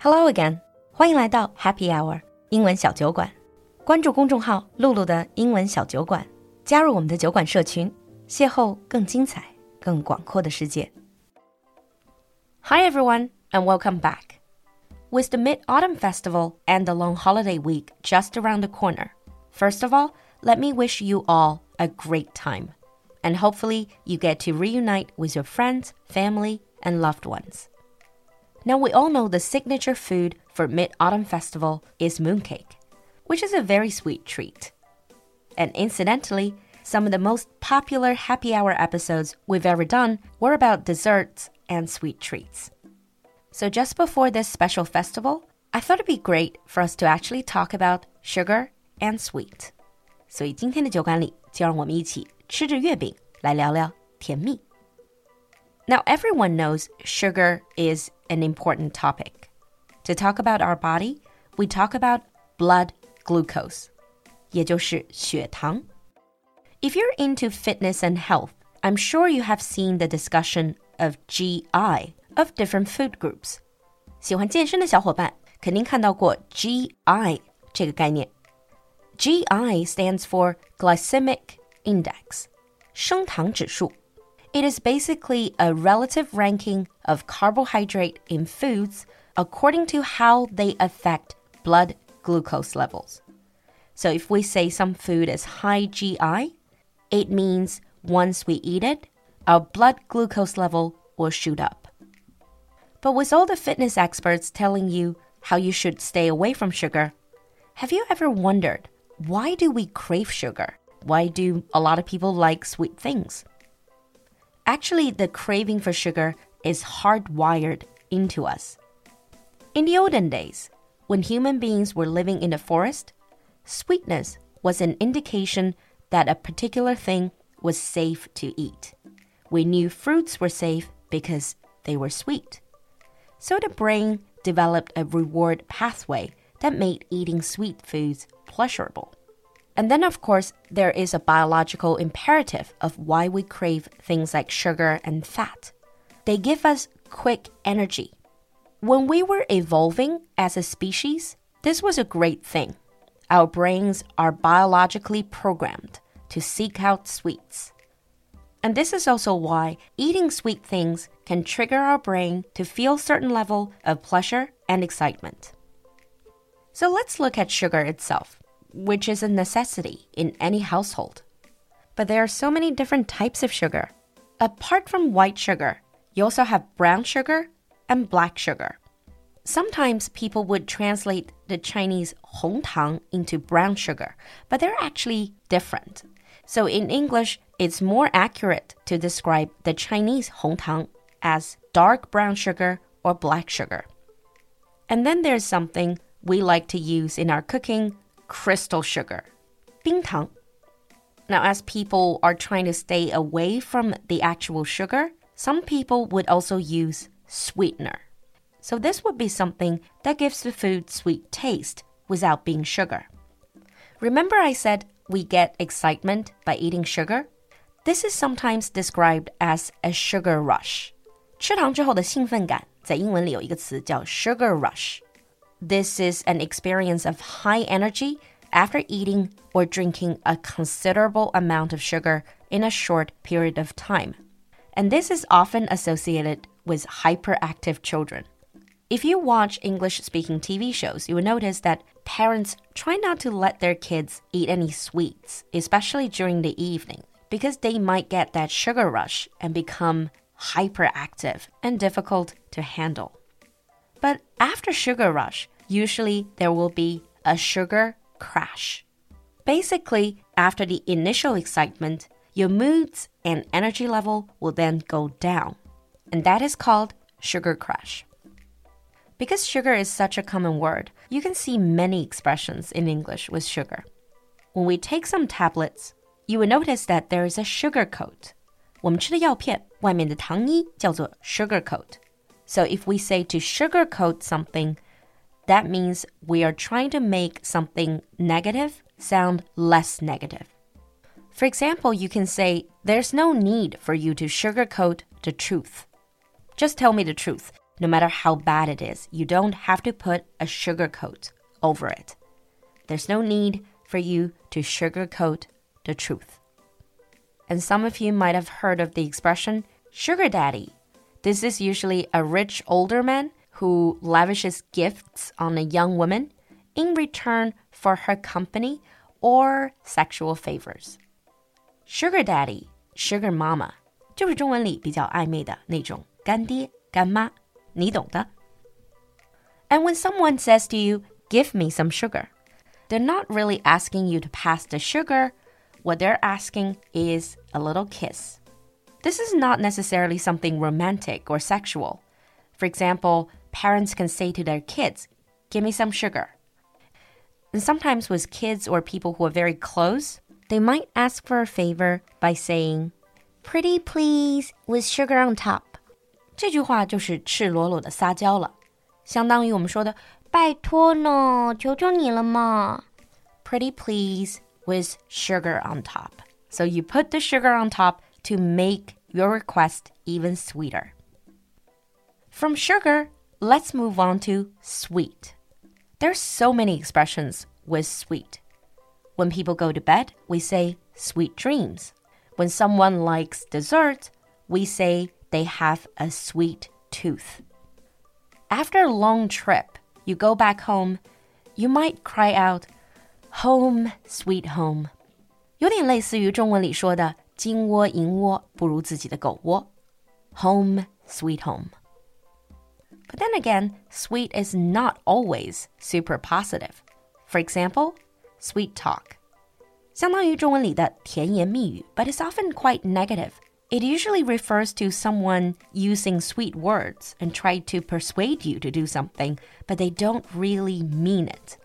Hello again，欢迎来到 Happy Hour 英文小酒馆。关注公众号“露露的英文小酒馆”，加入我们的酒馆社群，邂逅更精彩、更广阔的世界。Hi everyone, and welcome back. With the Mid Autumn Festival and the long holiday week just around the corner, first of all, let me wish you all a great time. And hopefully, you get to reunite with your friends, family, and loved ones. Now, we all know the signature food for Mid Autumn Festival is mooncake, which is a very sweet treat. And incidentally, some of the most popular happy hour episodes we've ever done were about desserts and sweet treats. So, just before this special festival, I thought it'd be great for us to actually talk about sugar and sweet. 所以今天的酒馆里，就让我们一起吃着月饼来聊聊甜蜜。now, everyone knows sugar is an important topic. To talk about our body, we talk about blood glucose, 也就是血糖. If you're into fitness and health, I'm sure you have seen the discussion of GI of different food groups. 喜欢健身的小伙伴肯定看到过 GI 这个概念。GI stands for glycemic index，升糖指数。 It is basically a relative ranking of carbohydrate in foods according to how they affect blood glucose levels. So if we say some food is high GI, it means once we eat it, our blood glucose level will shoot up. But with all the fitness experts telling you how you should stay away from sugar, have you ever wondered why do we crave sugar? Why do a lot of people like sweet things? Actually, the craving for sugar is hardwired into us. In the olden days, when human beings were living in the forest, sweetness was an indication that a particular thing was safe to eat. We knew fruits were safe because they were sweet. So the brain developed a reward pathway that made eating sweet foods pleasurable. And then, of course, there is a biological imperative of why we crave things like sugar and fat. They give us quick energy. When we were evolving as a species, this was a great thing. Our brains are biologically programmed to seek out sweets. And this is also why eating sweet things can trigger our brain to feel certain level of pleasure and excitement. So let's look at sugar itself which is a necessity in any household. But there are so many different types of sugar. Apart from white sugar, you also have brown sugar and black sugar. Sometimes people would translate the Chinese tang into brown sugar, but they're actually different. So in English, it's more accurate to describe the Chinese tang as dark brown sugar or black sugar. And then there's something we like to use in our cooking crystal sugar, 冰糖. Now, as people are trying to stay away from the actual sugar, some people would also use sweetener. So, this would be something that gives the food sweet taste without being sugar. Remember, I said we get excitement by eating sugar? This is sometimes described as a sugar rush. 吃糖之后的兴奋感，在英文里有一个词叫 sugar rush。 This is an experience of high energy after eating or drinking a considerable amount of sugar in a short period of time. And this is often associated with hyperactive children. If you watch English speaking TV shows, you will notice that parents try not to let their kids eat any sweets, especially during the evening, because they might get that sugar rush and become hyperactive and difficult to handle. But after sugar rush, usually there will be a sugar crash. Basically, after the initial excitement, your moods and energy level will then go down, and that is called sugar crash. Because sugar is such a common word, you can see many expressions in English with sugar. When we take some tablets, you will notice that there is a sugar coat. 我们吃的药片外面的糖衣叫做 sugar coat. So if we say to sugarcoat something, that means we are trying to make something negative sound less negative. For example, you can say, There's no need for you to sugarcoat the truth. Just tell me the truth. no matter how bad it is, you don't have to put a sugarcoat over it. There's no need for you to sugarcoat the truth. And some of you might have heard of the expression sugar daddy. This is usually a rich older man who lavishes gifts on a young woman in return for her company or sexual favors. Sugar daddy, sugar mama 就是中文里比较暧昧的那种干爹干妈。你懂的。And when someone says to you, give me some sugar, they're not really asking you to pass the sugar. What they're asking is a little kiss. This is not necessarily something romantic or sexual. For example, parents can say to their kids, Give me some sugar. And sometimes with kids or people who are very close, they might ask for a favor by saying, Pretty please, with sugar on top. 这句话就是赤裸裸的撒娇了，相当于我们说的“拜托呢，求求你了嘛”。Pretty please with sugar on top. So you put the sugar on top to make your request even sweeter. From sugar, let's move on to sweet. There's so many expressions with sweet. When people go to bed, we say sweet dreams. When someone likes dessert, we say they have a sweet tooth. After a long trip, you go back home, you might cry out, Home, sweet home. 有点类似于中文里说的“ 金窝银窝不如自己的狗窝 ”，Home, sweet home. But then again, sweet is not always super positive. For example, sweet talk. 相当于中文里的甜言蜜语, but it's often quite negative. It usually refers to someone using sweet words and try to persuade you to do something, but they don't really mean it.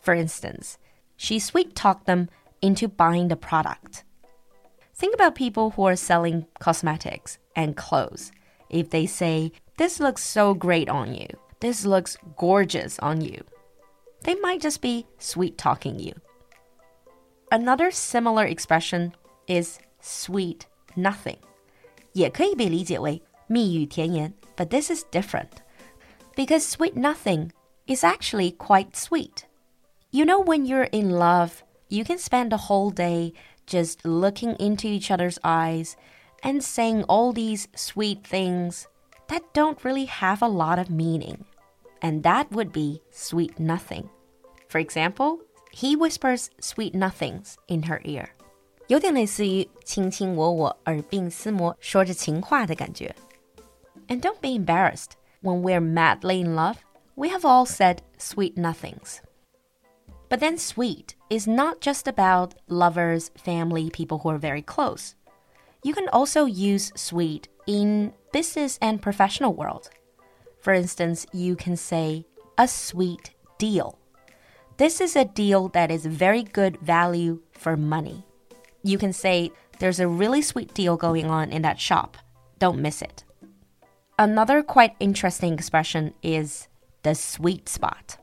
For instance, she sweet talked them into buying the product. Think about people who are selling cosmetics and clothes. If they say, This looks so great on you, this looks gorgeous on you, they might just be sweet talking you. Another similar expression is sweet nothing. 也可以被理解为蜜语甜言, but this is different. Because sweet nothing is actually quite sweet. You know, when you're in love, you can spend a whole day just looking into each other's eyes and saying all these sweet things that don't really have a lot of meaning. And that would be sweet nothing. For example, he whispers sweet nothings in her ear. 有点类似于卿卿我我、耳鬓厮磨、说着情话的感觉。And don't be embarrassed. When we're madly in love, we have all said sweet nothings. But then sweet is not just about lovers, family, people who are very close. You can also use sweet in business and professional world. For instance, you can say a sweet deal. This is a deal that is very good value for money you can say, There's a really sweet deal going on in that shop. Don't miss it. Another quite interesting expression is the sweet spot.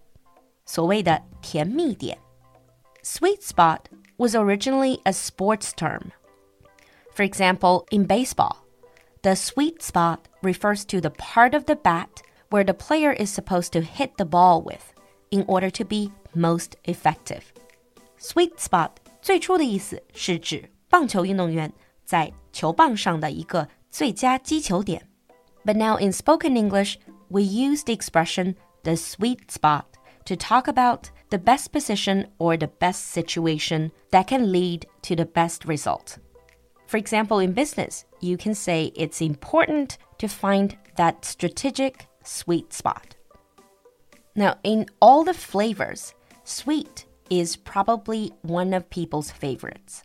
所谓的甜蜜点. Sweet spot was originally a sports term. For example, in baseball, the sweet spot refers to the part of the bat where the player is supposed to hit the ball with in order to be most effective. Sweet spot 最初的意思是指棒球运动员在球棒上的一个最佳击球点。But now in spoken English, we use the expression the sweet spot to talk about the best position or the best situation that can lead to the best result. For example, in business, you can say it's important to find that strategic sweet spot. Now, in all the flavors, sweet is probably one of people's favorites.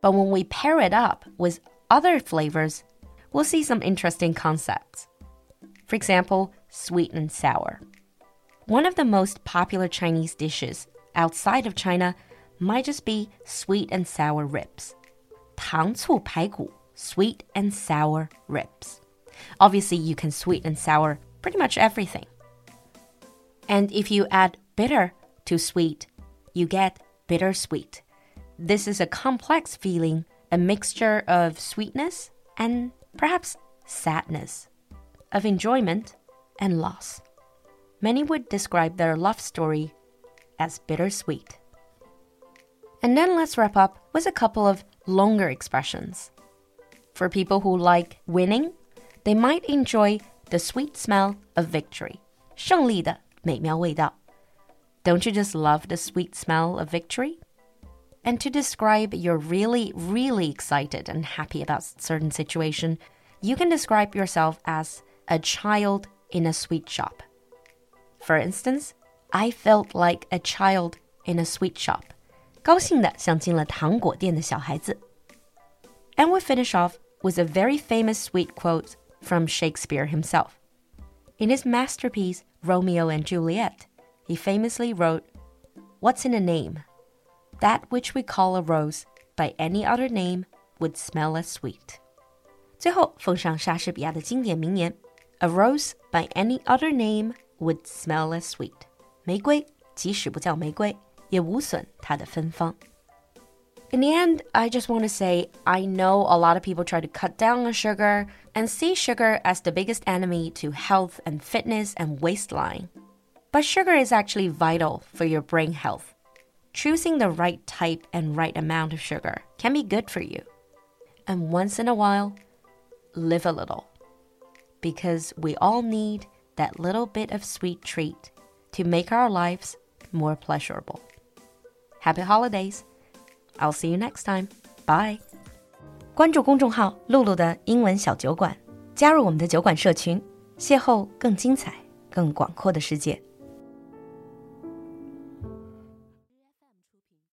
But when we pair it up with other flavors, we'll see some interesting concepts. For example, sweet and sour. One of the most popular Chinese dishes outside of China might just be sweet and sour ribs. 糖醋排骨, sweet and sour ribs. Obviously, you can sweet and sour pretty much everything. And if you add bitter to sweet, you get bittersweet. This is a complex feeling, a mixture of sweetness and perhaps sadness, of enjoyment and loss. Many would describe their love story as bittersweet. And then let's wrap up with a couple of longer expressions. For people who like winning, they might enjoy the sweet smell of victory. 胜利的美妙味道. Don't you just love the sweet smell of victory? And to describe you're really, really excited and happy about certain situation, you can describe yourself as a child in a sweet shop. For instance, I felt like a child in a sweet shop. 高兴的像进了糖果店的小孩子. And we finish off with a very famous sweet quote from Shakespeare himself. In his masterpiece, Romeo and Juliet, he famously wrote, What's in a name? That which we call a rose, by any other name, would smell as sweet. 最后奉上莎士比亚的经典名言：“A rose by any other name would smell as sweet。”玫瑰即使不叫玫瑰，也无损它的芬芳。In the end, I just want to say I know a lot of people try to cut down on sugar and see sugar as the biggest enemy to health and fitness and waistline. But sugar is actually vital for your brain health. Choosing the right type and right amount of sugar can be good for you. And once in a while, live a little. Because we all need that little bit of sweet treat to make our lives more pleasurable. Happy holidays! I'll see you next time. Bye. 关注公众号“露露的英文小酒馆”，加入我们的酒馆社群，邂逅更精彩、更广阔的世界。